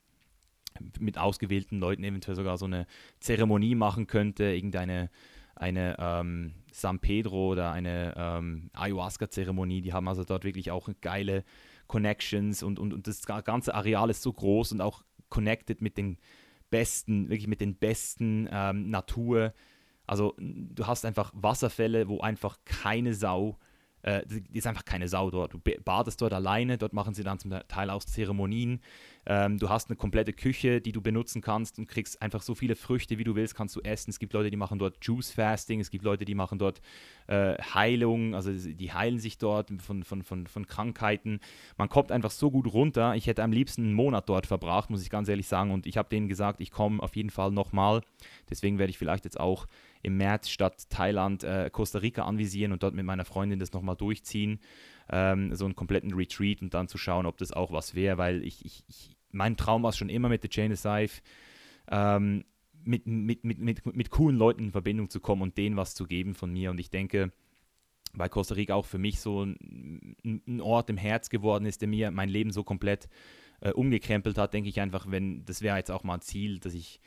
mit ausgewählten Leuten eventuell sogar so eine Zeremonie machen könnte, irgendeine eine ähm, San Pedro oder eine ähm, Ayahuasca-Zeremonie. Die haben also dort wirklich auch geile Connections und, und, und das ganze Areal ist so groß und auch connected mit den besten, wirklich mit den besten ähm, Natur. Also du hast einfach Wasserfälle, wo einfach keine Sau äh, ist einfach keine Sau dort. Du badest dort alleine, dort machen sie dann zum Teil auch Zeremonien. Ähm, du hast eine komplette Küche, die du benutzen kannst und kriegst einfach so viele Früchte, wie du willst, kannst du essen. Es gibt Leute, die machen dort Juice Fasting, es gibt Leute, die machen dort äh, Heilung, also die heilen sich dort von, von, von, von Krankheiten. Man kommt einfach so gut runter. Ich hätte am liebsten einen Monat dort verbracht, muss ich ganz ehrlich sagen. Und ich habe denen gesagt, ich komme auf jeden Fall nochmal. Deswegen werde ich vielleicht jetzt auch im März statt Thailand äh, Costa Rica anvisieren und dort mit meiner Freundin das nochmal durchziehen. Ähm, so einen kompletten Retreat und dann zu schauen, ob das auch was wäre, weil ich, ich, ich, mein Traum war es schon immer mit The Chain of Scythe. Ähm, mit, mit, mit, mit, mit coolen Leuten in Verbindung zu kommen und denen was zu geben von mir. Und ich denke, weil Costa Rica auch für mich so ein, ein Ort im Herz geworden ist, der mir mein Leben so komplett äh, umgekrempelt hat, denke ich einfach, wenn, das wäre jetzt auch mal ein Ziel, dass ich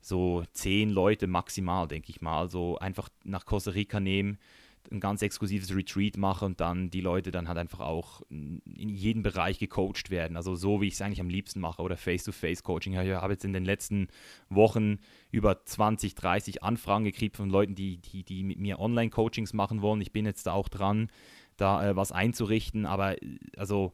so zehn Leute maximal, denke ich mal, so einfach nach Costa Rica nehme, ein ganz exklusives Retreat mache und dann die Leute dann halt einfach auch in jedem Bereich gecoacht werden. Also so, wie ich es eigentlich am liebsten mache oder Face-to-Face-Coaching. Ich habe jetzt in den letzten Wochen über 20, 30 Anfragen gekriegt von Leuten, die, die, die mit mir Online-Coachings machen wollen. Ich bin jetzt da auch dran, da äh, was einzurichten, aber äh, also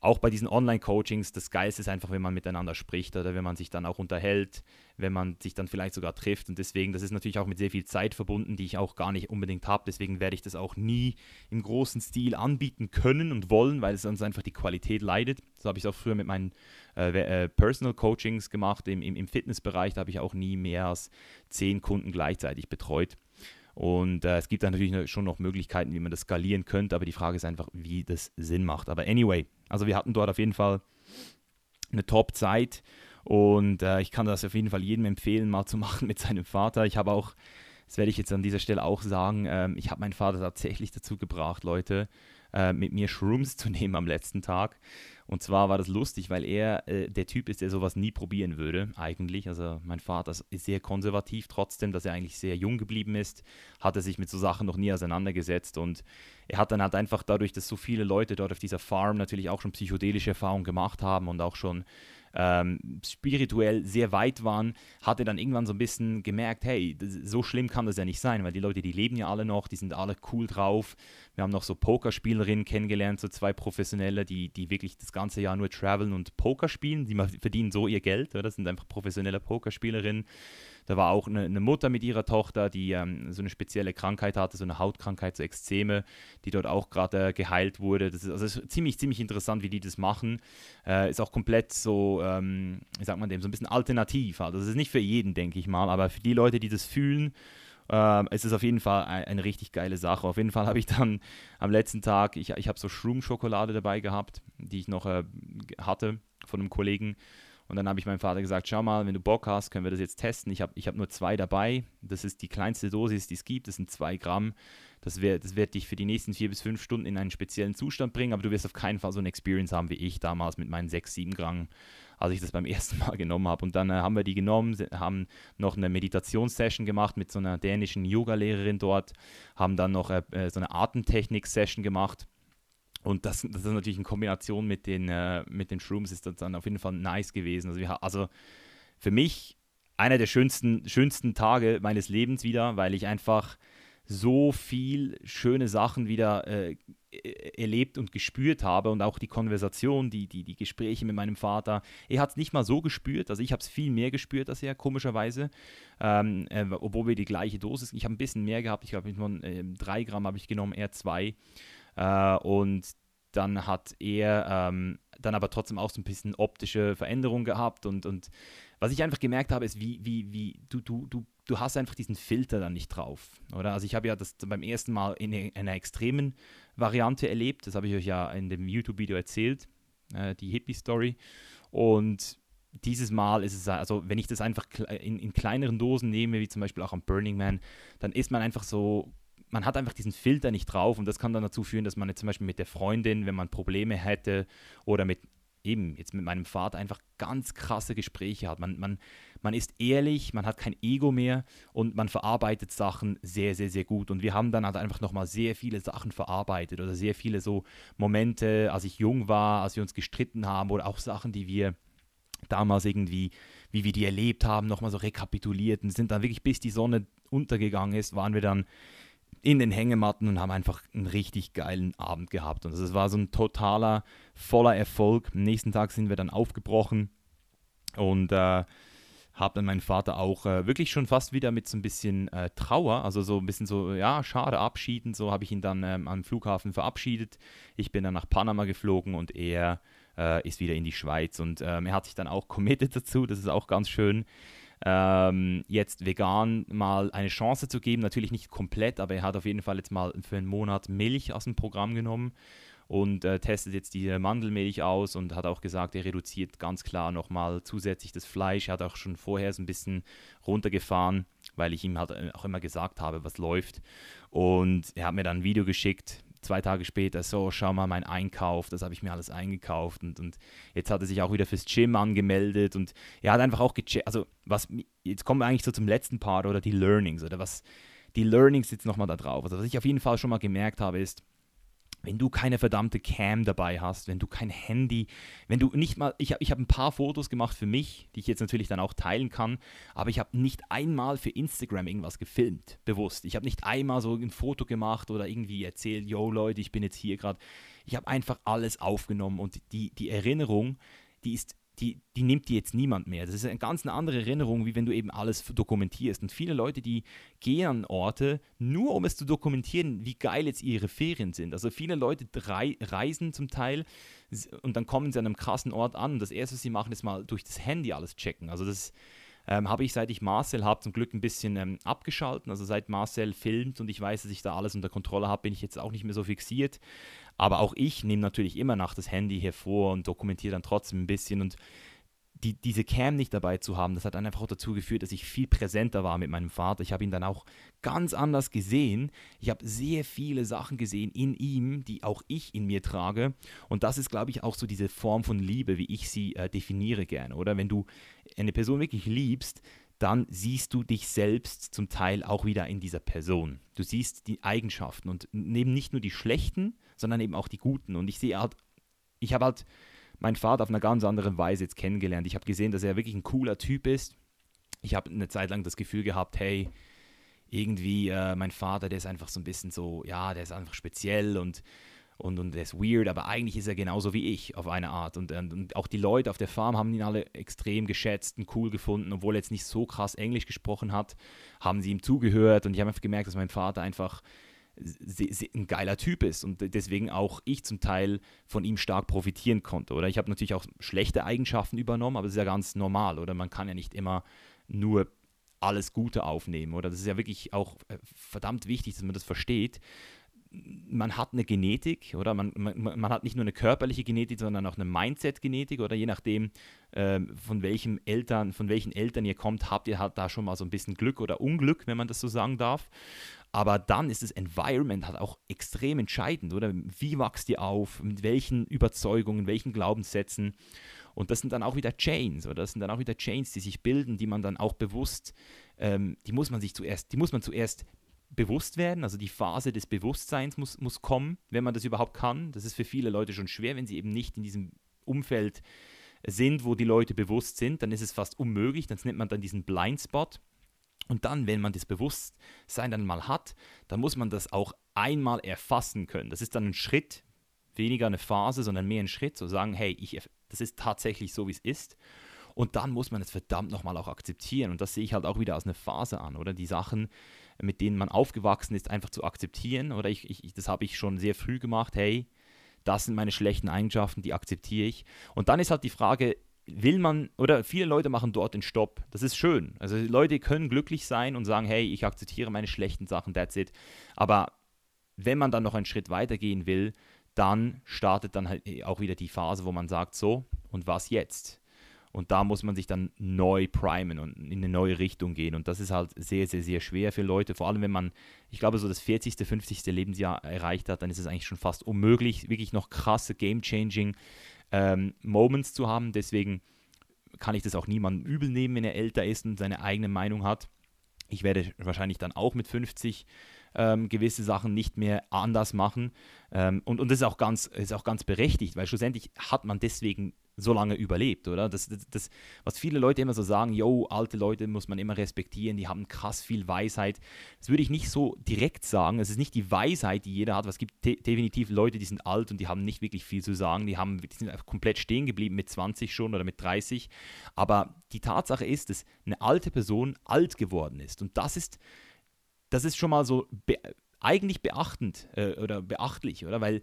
auch bei diesen Online-Coachings, das Geilste ist einfach, wenn man miteinander spricht oder wenn man sich dann auch unterhält, wenn man sich dann vielleicht sogar trifft. Und deswegen, das ist natürlich auch mit sehr viel Zeit verbunden, die ich auch gar nicht unbedingt habe. Deswegen werde ich das auch nie im großen Stil anbieten können und wollen, weil es sonst einfach die Qualität leidet. So habe ich es auch früher mit meinen äh, äh, Personal Coachings gemacht. Im, im, im Fitnessbereich da habe ich auch nie mehr als zehn Kunden gleichzeitig betreut. Und äh, es gibt dann natürlich schon noch Möglichkeiten, wie man das skalieren könnte, aber die Frage ist einfach, wie das Sinn macht. Aber anyway, also wir hatten dort auf jeden Fall eine Top-Zeit und äh, ich kann das auf jeden Fall jedem empfehlen, mal zu machen mit seinem Vater. Ich habe auch, das werde ich jetzt an dieser Stelle auch sagen, ähm, ich habe meinen Vater tatsächlich dazu gebracht, Leute, äh, mit mir Shrooms zu nehmen am letzten Tag. Und zwar war das lustig, weil er äh, der Typ ist, der sowas nie probieren würde, eigentlich. Also mein Vater ist sehr konservativ, trotzdem, dass er eigentlich sehr jung geblieben ist, hat er sich mit so Sachen noch nie auseinandergesetzt. Und er hat dann halt einfach dadurch, dass so viele Leute dort auf dieser Farm natürlich auch schon psychedelische Erfahrungen gemacht haben und auch schon ähm, spirituell sehr weit waren, hat er dann irgendwann so ein bisschen gemerkt, hey, so schlimm kann das ja nicht sein, weil die Leute, die leben ja alle noch, die sind alle cool drauf. Wir haben noch so Pokerspielerinnen kennengelernt, so zwei Professionelle, die, die wirklich das ganze Jahr nur traveln und Poker spielen. Die verdienen so ihr Geld, oder? das sind einfach professionelle Pokerspielerinnen. Da war auch eine, eine Mutter mit ihrer Tochter, die ähm, so eine spezielle Krankheit hatte, so eine Hautkrankheit, so Extreme, die dort auch gerade äh, geheilt wurde. Das ist, also ist ziemlich, ziemlich interessant, wie die das machen. Äh, ist auch komplett so, ähm, wie sagt man dem, so ein bisschen alternativ. Also das ist nicht für jeden, denke ich mal, aber für die Leute, die das fühlen, äh, es ist auf jeden Fall ein, eine richtig geile Sache. Auf jeden Fall habe ich dann am letzten Tag, ich, ich habe so Shroom-Schokolade dabei gehabt, die ich noch äh, hatte von einem Kollegen. Und dann habe ich meinem Vater gesagt, schau mal, wenn du Bock hast, können wir das jetzt testen. Ich habe ich hab nur zwei dabei. Das ist die kleinste Dosis, die es gibt. Das sind zwei Gramm. Das, wär, das wird dich für die nächsten vier bis fünf Stunden in einen speziellen Zustand bringen, aber du wirst auf keinen Fall so eine Experience haben wie ich damals mit meinen sechs, sieben Gramm, als ich das beim ersten Mal genommen habe. Und dann äh, haben wir die genommen, haben noch eine Meditationssession gemacht mit so einer dänischen Yoga-Lehrerin dort, haben dann noch äh, äh so eine Atemtechnik-Session gemacht und das, das ist natürlich in Kombination mit den, äh, mit den Shrooms ist das dann auf jeden Fall nice gewesen. Also, wir, also für mich einer der schönsten, schönsten Tage meines Lebens wieder, weil ich einfach so viel schöne Sachen wieder äh, e-, erlebt und gespürt habe und auch die Konversation, die, die, die Gespräche mit meinem Vater. Er hat es nicht mal so gespürt, also ich habe es viel mehr gespürt als er, komischerweise, ähm, äh, obwohl wir die gleiche Dosis, ich habe ein bisschen mehr gehabt, ich glaube, äh, drei Gramm habe ich genommen, er zwei. Äh, und dann hat er ähm, dann aber trotzdem auch so ein bisschen optische Veränderungen gehabt und, und was ich einfach gemerkt habe, ist, wie, wie, wie, du, du, du, du hast einfach diesen Filter dann nicht drauf. Oder? Also ich habe ja das beim ersten Mal in einer extremen Variante erlebt, das habe ich euch ja in dem YouTube-Video erzählt, äh, die Hippie-Story. Und dieses Mal ist es, also wenn ich das einfach in, in kleineren Dosen nehme, wie zum Beispiel auch am Burning Man, dann ist man einfach so man hat einfach diesen Filter nicht drauf und das kann dann dazu führen, dass man jetzt zum Beispiel mit der Freundin, wenn man Probleme hätte oder mit eben jetzt mit meinem Vater einfach ganz krasse Gespräche hat. Man, man, man ist ehrlich, man hat kein Ego mehr und man verarbeitet Sachen sehr, sehr, sehr gut. Und wir haben dann halt einfach nochmal sehr viele Sachen verarbeitet oder sehr viele so Momente, als ich jung war, als wir uns gestritten haben oder auch Sachen, die wir damals irgendwie, wie wir die erlebt haben, nochmal so rekapituliert und sind dann wirklich bis die Sonne untergegangen ist, waren wir dann in den Hängematten und haben einfach einen richtig geilen Abend gehabt. Und es war so ein totaler, voller Erfolg. Am nächsten Tag sind wir dann aufgebrochen und äh, habe dann meinen Vater auch äh, wirklich schon fast wieder mit so ein bisschen äh, Trauer, also so ein bisschen so, ja, schade abschieden. So habe ich ihn dann ähm, am Flughafen verabschiedet. Ich bin dann nach Panama geflogen und er äh, ist wieder in die Schweiz. Und ähm, er hat sich dann auch committed dazu, das ist auch ganz schön ähm, jetzt vegan mal eine Chance zu geben. Natürlich nicht komplett, aber er hat auf jeden Fall jetzt mal für einen Monat Milch aus dem Programm genommen. und äh, testet jetzt die Mandelmilch aus und hat auch gesagt, er reduziert ganz klar nochmal zusätzlich das Fleisch. Er hat auch schon vorher so ein bisschen runtergefahren, weil ich ihm halt äh, auch immer gesagt habe, was läuft. Und er hat mir dann ein Video geschickt, zwei Tage später, so, schau mal, mein Einkauf, das habe ich mir alles eingekauft und, und jetzt hat er sich auch wieder fürs Gym angemeldet und er hat einfach auch gecheckt, also was, jetzt kommen wir eigentlich so zum letzten Part oder die Learnings oder was, die Learnings jetzt nochmal da drauf. Also was ich auf jeden Fall schon mal gemerkt habe, ist, wenn du keine verdammte Cam dabei hast, wenn du kein Handy, wenn du nicht mal, ich habe ich hab ein paar Fotos gemacht für mich, die ich jetzt natürlich dann auch teilen kann, aber ich habe nicht einmal für Instagram irgendwas gefilmt, bewusst. Ich habe nicht einmal so ein Foto gemacht oder irgendwie erzählt, yo Leute, ich bin jetzt hier gerade. Ich habe einfach alles aufgenommen und die, die Erinnerung, die ist die, die nimmt dir jetzt niemand mehr. Das ist eine ganz andere Erinnerung, wie wenn du eben alles dokumentierst. Und viele Leute, die gehen an Orte, nur um es zu dokumentieren, wie geil jetzt ihre Ferien sind. Also viele Leute reisen zum Teil und dann kommen sie an einem krassen Ort an. Und das Erste, was sie machen, ist mal durch das Handy alles checken. Also das ähm, habe ich, seit ich Marcel habe, zum Glück ein bisschen ähm, abgeschalten. Also seit Marcel filmt und ich weiß, dass ich da alles unter Kontrolle habe, bin ich jetzt auch nicht mehr so fixiert. Aber auch ich nehme natürlich immer nach das Handy hervor und dokumentiere dann trotzdem ein bisschen. Und die, diese Cam nicht dabei zu haben, das hat dann einfach auch dazu geführt, dass ich viel präsenter war mit meinem Vater. Ich habe ihn dann auch ganz anders gesehen. Ich habe sehr viele Sachen gesehen in ihm, die auch ich in mir trage. Und das ist, glaube ich, auch so diese Form von Liebe, wie ich sie äh, definiere gerne. Oder wenn du eine Person wirklich liebst, dann siehst du dich selbst zum Teil auch wieder in dieser Person. Du siehst die Eigenschaften und eben nicht nur die schlechten, sondern eben auch die guten. Und ich sehe halt, ich habe halt meinen Vater auf einer ganz anderen Weise jetzt kennengelernt. Ich habe gesehen, dass er wirklich ein cooler Typ ist. Ich habe eine Zeit lang das Gefühl gehabt, hey, irgendwie äh, mein Vater, der ist einfach so ein bisschen so, ja, der ist einfach speziell und, und, und der ist weird, aber eigentlich ist er genauso wie ich auf eine Art. Und, und, und auch die Leute auf der Farm haben ihn alle extrem geschätzt und cool gefunden, obwohl er jetzt nicht so krass Englisch gesprochen hat, haben sie ihm zugehört und ich habe einfach gemerkt, dass mein Vater einfach ein geiler Typ ist und deswegen auch ich zum Teil von ihm stark profitieren konnte. Oder ich habe natürlich auch schlechte Eigenschaften übernommen, aber das ist ja ganz normal. Oder man kann ja nicht immer nur alles Gute aufnehmen. Oder das ist ja wirklich auch äh, verdammt wichtig, dass man das versteht. Man hat eine Genetik, oder man, man, man hat nicht nur eine körperliche Genetik, sondern auch eine Mindset-Genetik, oder je nachdem, äh, von welchen Eltern, von welchen Eltern ihr kommt, habt ihr halt da schon mal so ein bisschen Glück oder Unglück, wenn man das so sagen darf. Aber dann ist das Environment halt auch extrem entscheidend, oder? Wie wächst ihr auf? Mit welchen Überzeugungen, welchen Glaubenssätzen? Und das sind dann auch wieder Chains, oder? Das sind dann auch wieder Chains, die sich bilden, die man dann auch bewusst, ähm, die muss man sich zuerst, die muss man zuerst bewusst werden. Also die Phase des Bewusstseins muss, muss kommen, wenn man das überhaupt kann. Das ist für viele Leute schon schwer, wenn sie eben nicht in diesem Umfeld sind, wo die Leute bewusst sind, dann ist es fast unmöglich. Das nennt man dann diesen Blindspot. Und dann, wenn man das Bewusstsein dann mal hat, dann muss man das auch einmal erfassen können. Das ist dann ein Schritt, weniger eine Phase, sondern mehr ein Schritt, so sagen, hey, ich, das ist tatsächlich so, wie es ist. Und dann muss man es verdammt nochmal auch akzeptieren. Und das sehe ich halt auch wieder als eine Phase an, oder? Die Sachen, mit denen man aufgewachsen ist, einfach zu akzeptieren. Oder ich, ich das habe ich schon sehr früh gemacht, hey, das sind meine schlechten Eigenschaften, die akzeptiere ich. Und dann ist halt die Frage, will man, oder viele Leute machen dort den Stopp. Das ist schön. Also Leute können glücklich sein und sagen, hey, ich akzeptiere meine schlechten Sachen, that's it. Aber wenn man dann noch einen Schritt weiter gehen will, dann startet dann halt auch wieder die Phase, wo man sagt, so, und was jetzt? Und da muss man sich dann neu primen und in eine neue Richtung gehen. Und das ist halt sehr, sehr, sehr schwer für Leute. Vor allem, wenn man, ich glaube, so das 40., 50. Lebensjahr erreicht hat, dann ist es eigentlich schon fast unmöglich, wirklich noch krasse Game-Changing ähm, Moments zu haben. Deswegen kann ich das auch niemandem übel nehmen, wenn er älter ist und seine eigene Meinung hat. Ich werde wahrscheinlich dann auch mit 50 ähm, gewisse Sachen nicht mehr anders machen. Ähm, und, und das ist auch, ganz, ist auch ganz berechtigt, weil schlussendlich hat man deswegen so lange überlebt, oder? Das, das, das, was viele Leute immer so sagen, yo, alte Leute muss man immer respektieren, die haben krass viel Weisheit. Das würde ich nicht so direkt sagen. Es ist nicht die Weisheit, die jeder hat, es gibt definitiv Leute, die sind alt und die haben nicht wirklich viel zu sagen. Die, haben, die sind komplett stehen geblieben mit 20 schon oder mit 30. Aber die Tatsache ist, dass eine alte Person alt geworden ist. Und das ist, das ist schon mal so be eigentlich beachtend äh, oder beachtlich, oder? Weil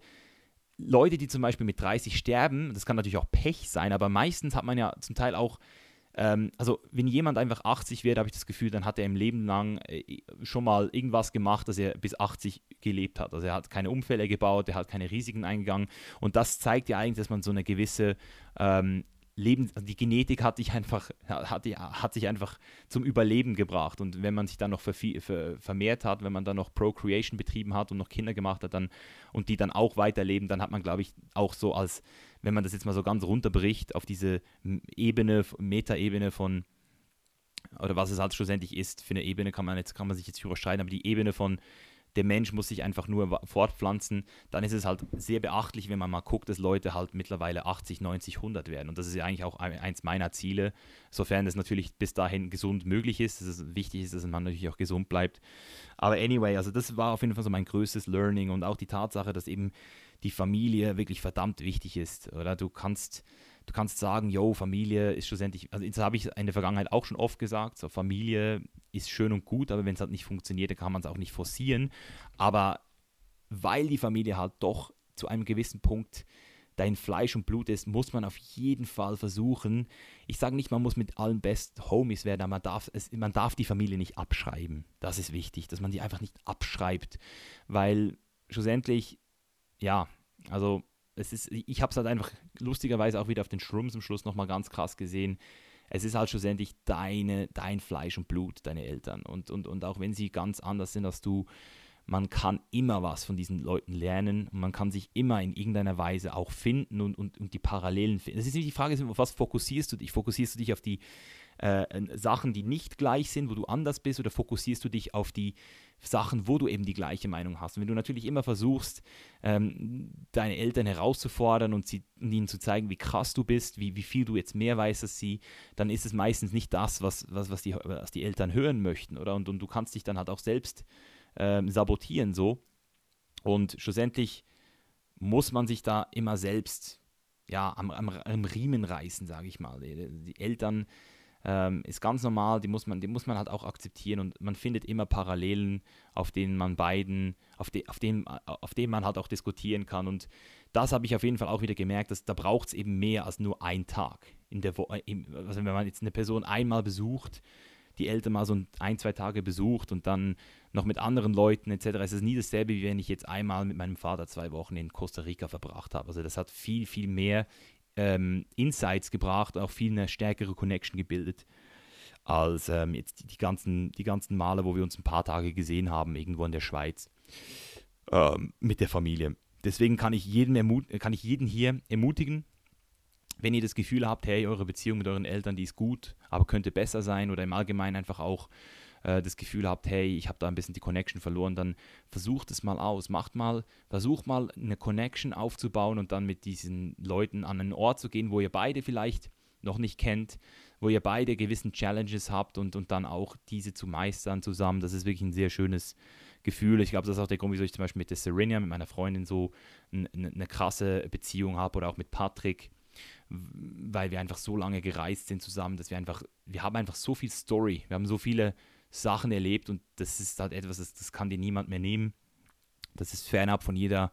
Leute, die zum Beispiel mit 30 sterben, das kann natürlich auch Pech sein, aber meistens hat man ja zum Teil auch ähm, also wenn jemand einfach 80 wird, habe ich das Gefühl, dann hat er im Leben lang äh, schon mal irgendwas gemacht, dass er bis 80 gelebt hat. Also er hat keine Unfälle gebaut, er hat keine Risiken eingegangen und das zeigt ja eigentlich, dass man so eine gewisse ähm, Leben, also die Genetik hat dich einfach, hat, hat sich einfach zum Überleben gebracht. Und wenn man sich dann noch vermehrt hat, wenn man dann noch Procreation betrieben hat und noch Kinder gemacht hat dann, und die dann auch weiterleben, dann hat man, glaube ich, auch so als, wenn man das jetzt mal so ganz runterbricht, auf diese Ebene, Metaebene von, oder was es halt schlussendlich ist, für eine Ebene kann man jetzt, kann man sich jetzt überschreiten, aber die Ebene von der Mensch muss sich einfach nur fortpflanzen, dann ist es halt sehr beachtlich, wenn man mal guckt, dass Leute halt mittlerweile 80, 90, 100 werden. Und das ist ja eigentlich auch eins meiner Ziele, sofern es natürlich bis dahin gesund möglich ist. Dass es wichtig ist, dass man natürlich auch gesund bleibt. Aber anyway, also das war auf jeden Fall so mein größtes Learning und auch die Tatsache, dass eben die Familie wirklich verdammt wichtig ist. Oder du kannst du kannst sagen, yo, Familie ist schlussendlich, also das habe ich in der Vergangenheit auch schon oft gesagt, so Familie ist schön und gut, aber wenn es halt nicht funktioniert, dann kann man es auch nicht forcieren. Aber weil die Familie halt doch zu einem gewissen Punkt dein Fleisch und Blut ist, muss man auf jeden Fall versuchen. Ich sage nicht, man muss mit allen Best Homies werden, aber man darf, es, man darf die Familie nicht abschreiben. Das ist wichtig, dass man die einfach nicht abschreibt, weil schlussendlich, ja, also es ist, ich habe es halt einfach lustigerweise auch wieder auf den Shrooms am Schluss nochmal ganz krass gesehen. Es ist halt schlussendlich deine, dein Fleisch und Blut, deine Eltern. Und, und, und auch wenn sie ganz anders sind als du, man kann immer was von diesen Leuten lernen und man kann sich immer in irgendeiner Weise auch finden und, und, und die Parallelen finden. Das ist die Frage, auf was fokussierst du dich? Fokussierst du dich auf die äh, Sachen, die nicht gleich sind, wo du anders bist, oder fokussierst du dich auf die Sachen, wo du eben die gleiche Meinung hast? Und wenn du natürlich immer versuchst, ähm, deine Eltern herauszufordern und, sie, und, ihnen zu zeigen, wie krass du bist, wie, wie viel du jetzt mehr weißt als sie, dann ist es meistens nicht das, was, was, was, die, was die Eltern hören möchten, oder? Und, und du kannst dich dann halt auch selbst ähm, sabotieren so. Und schlussendlich muss man sich da immer selbst ja, am, am, am Riemen reißen, sage ich mal. Die, die Eltern ähm, ist ganz normal, die muss, man, die muss man halt auch akzeptieren und man findet immer Parallelen, auf denen man beiden, auf, de, auf, dem, auf denen man halt auch diskutieren kann. Und das habe ich auf jeden Fall auch wieder gemerkt, dass da braucht es eben mehr als nur einen Tag. In der Wo also wenn man jetzt eine Person einmal besucht, die Eltern mal so ein, zwei Tage besucht und dann noch mit anderen Leuten etc. Es ist nie dasselbe, wie wenn ich jetzt einmal mit meinem Vater zwei Wochen in Costa Rica verbracht habe. Also das hat viel, viel mehr ähm, Insights gebracht, auch viel eine stärkere Connection gebildet als ähm, jetzt die, die, ganzen, die ganzen Male, wo wir uns ein paar Tage gesehen haben, irgendwo in der Schweiz ähm, mit der Familie. Deswegen kann ich, jeden kann ich jeden hier ermutigen, wenn ihr das Gefühl habt, hey, eure Beziehung mit euren Eltern, die ist gut, aber könnte besser sein oder im Allgemeinen einfach auch äh, das Gefühl habt, hey, ich habe da ein bisschen die Connection verloren, dann versucht es mal aus. Macht mal, versucht mal eine Connection aufzubauen und dann mit diesen Leuten an einen Ort zu gehen, wo ihr beide vielleicht noch nicht kennt, wo ihr beide gewissen Challenges habt und, und dann auch diese zu meistern zusammen. Das ist wirklich ein sehr schönes Gefühl. Ich glaube, das ist auch der Grund, wieso ich zum Beispiel mit der Serena, mit meiner Freundin so eine, eine krasse Beziehung habe oder auch mit Patrick weil wir einfach so lange gereist sind zusammen, dass wir einfach, wir haben einfach so viel Story, wir haben so viele Sachen erlebt und das ist halt etwas, das, das kann dir niemand mehr nehmen. Das ist fernab von jeder,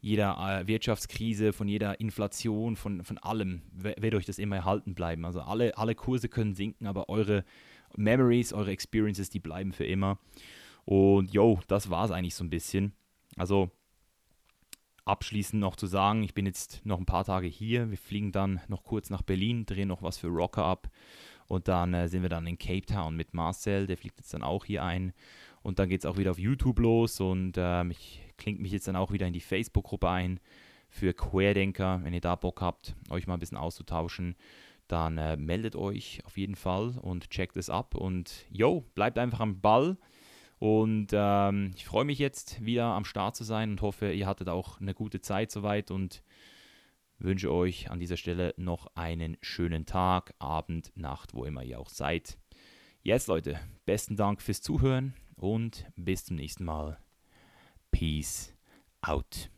jeder äh, Wirtschaftskrise, von jeder Inflation, von, von allem wird euch das immer erhalten bleiben. Also alle, alle Kurse können sinken, aber eure Memories, eure Experiences, die bleiben für immer. Und yo, das war es eigentlich so ein bisschen. Also abschließend noch zu sagen, ich bin jetzt noch ein paar Tage hier. Wir fliegen dann noch kurz nach Berlin, drehen noch was für Rocker ab. Und dann äh, sind wir dann in Cape Town mit Marcel, der fliegt jetzt dann auch hier ein. Und dann geht es auch wieder auf YouTube los und ähm, ich klinge mich jetzt dann auch wieder in die Facebook-Gruppe ein für Querdenker. Wenn ihr da Bock habt, euch mal ein bisschen auszutauschen, dann äh, meldet euch auf jeden Fall und checkt es ab. Und yo, bleibt einfach am Ball. Und ähm, ich freue mich jetzt wieder am Start zu sein und hoffe, ihr hattet auch eine gute Zeit soweit und wünsche euch an dieser Stelle noch einen schönen Tag, Abend, Nacht, wo immer ihr auch seid. Jetzt Leute, besten Dank fürs Zuhören und bis zum nächsten Mal. Peace out.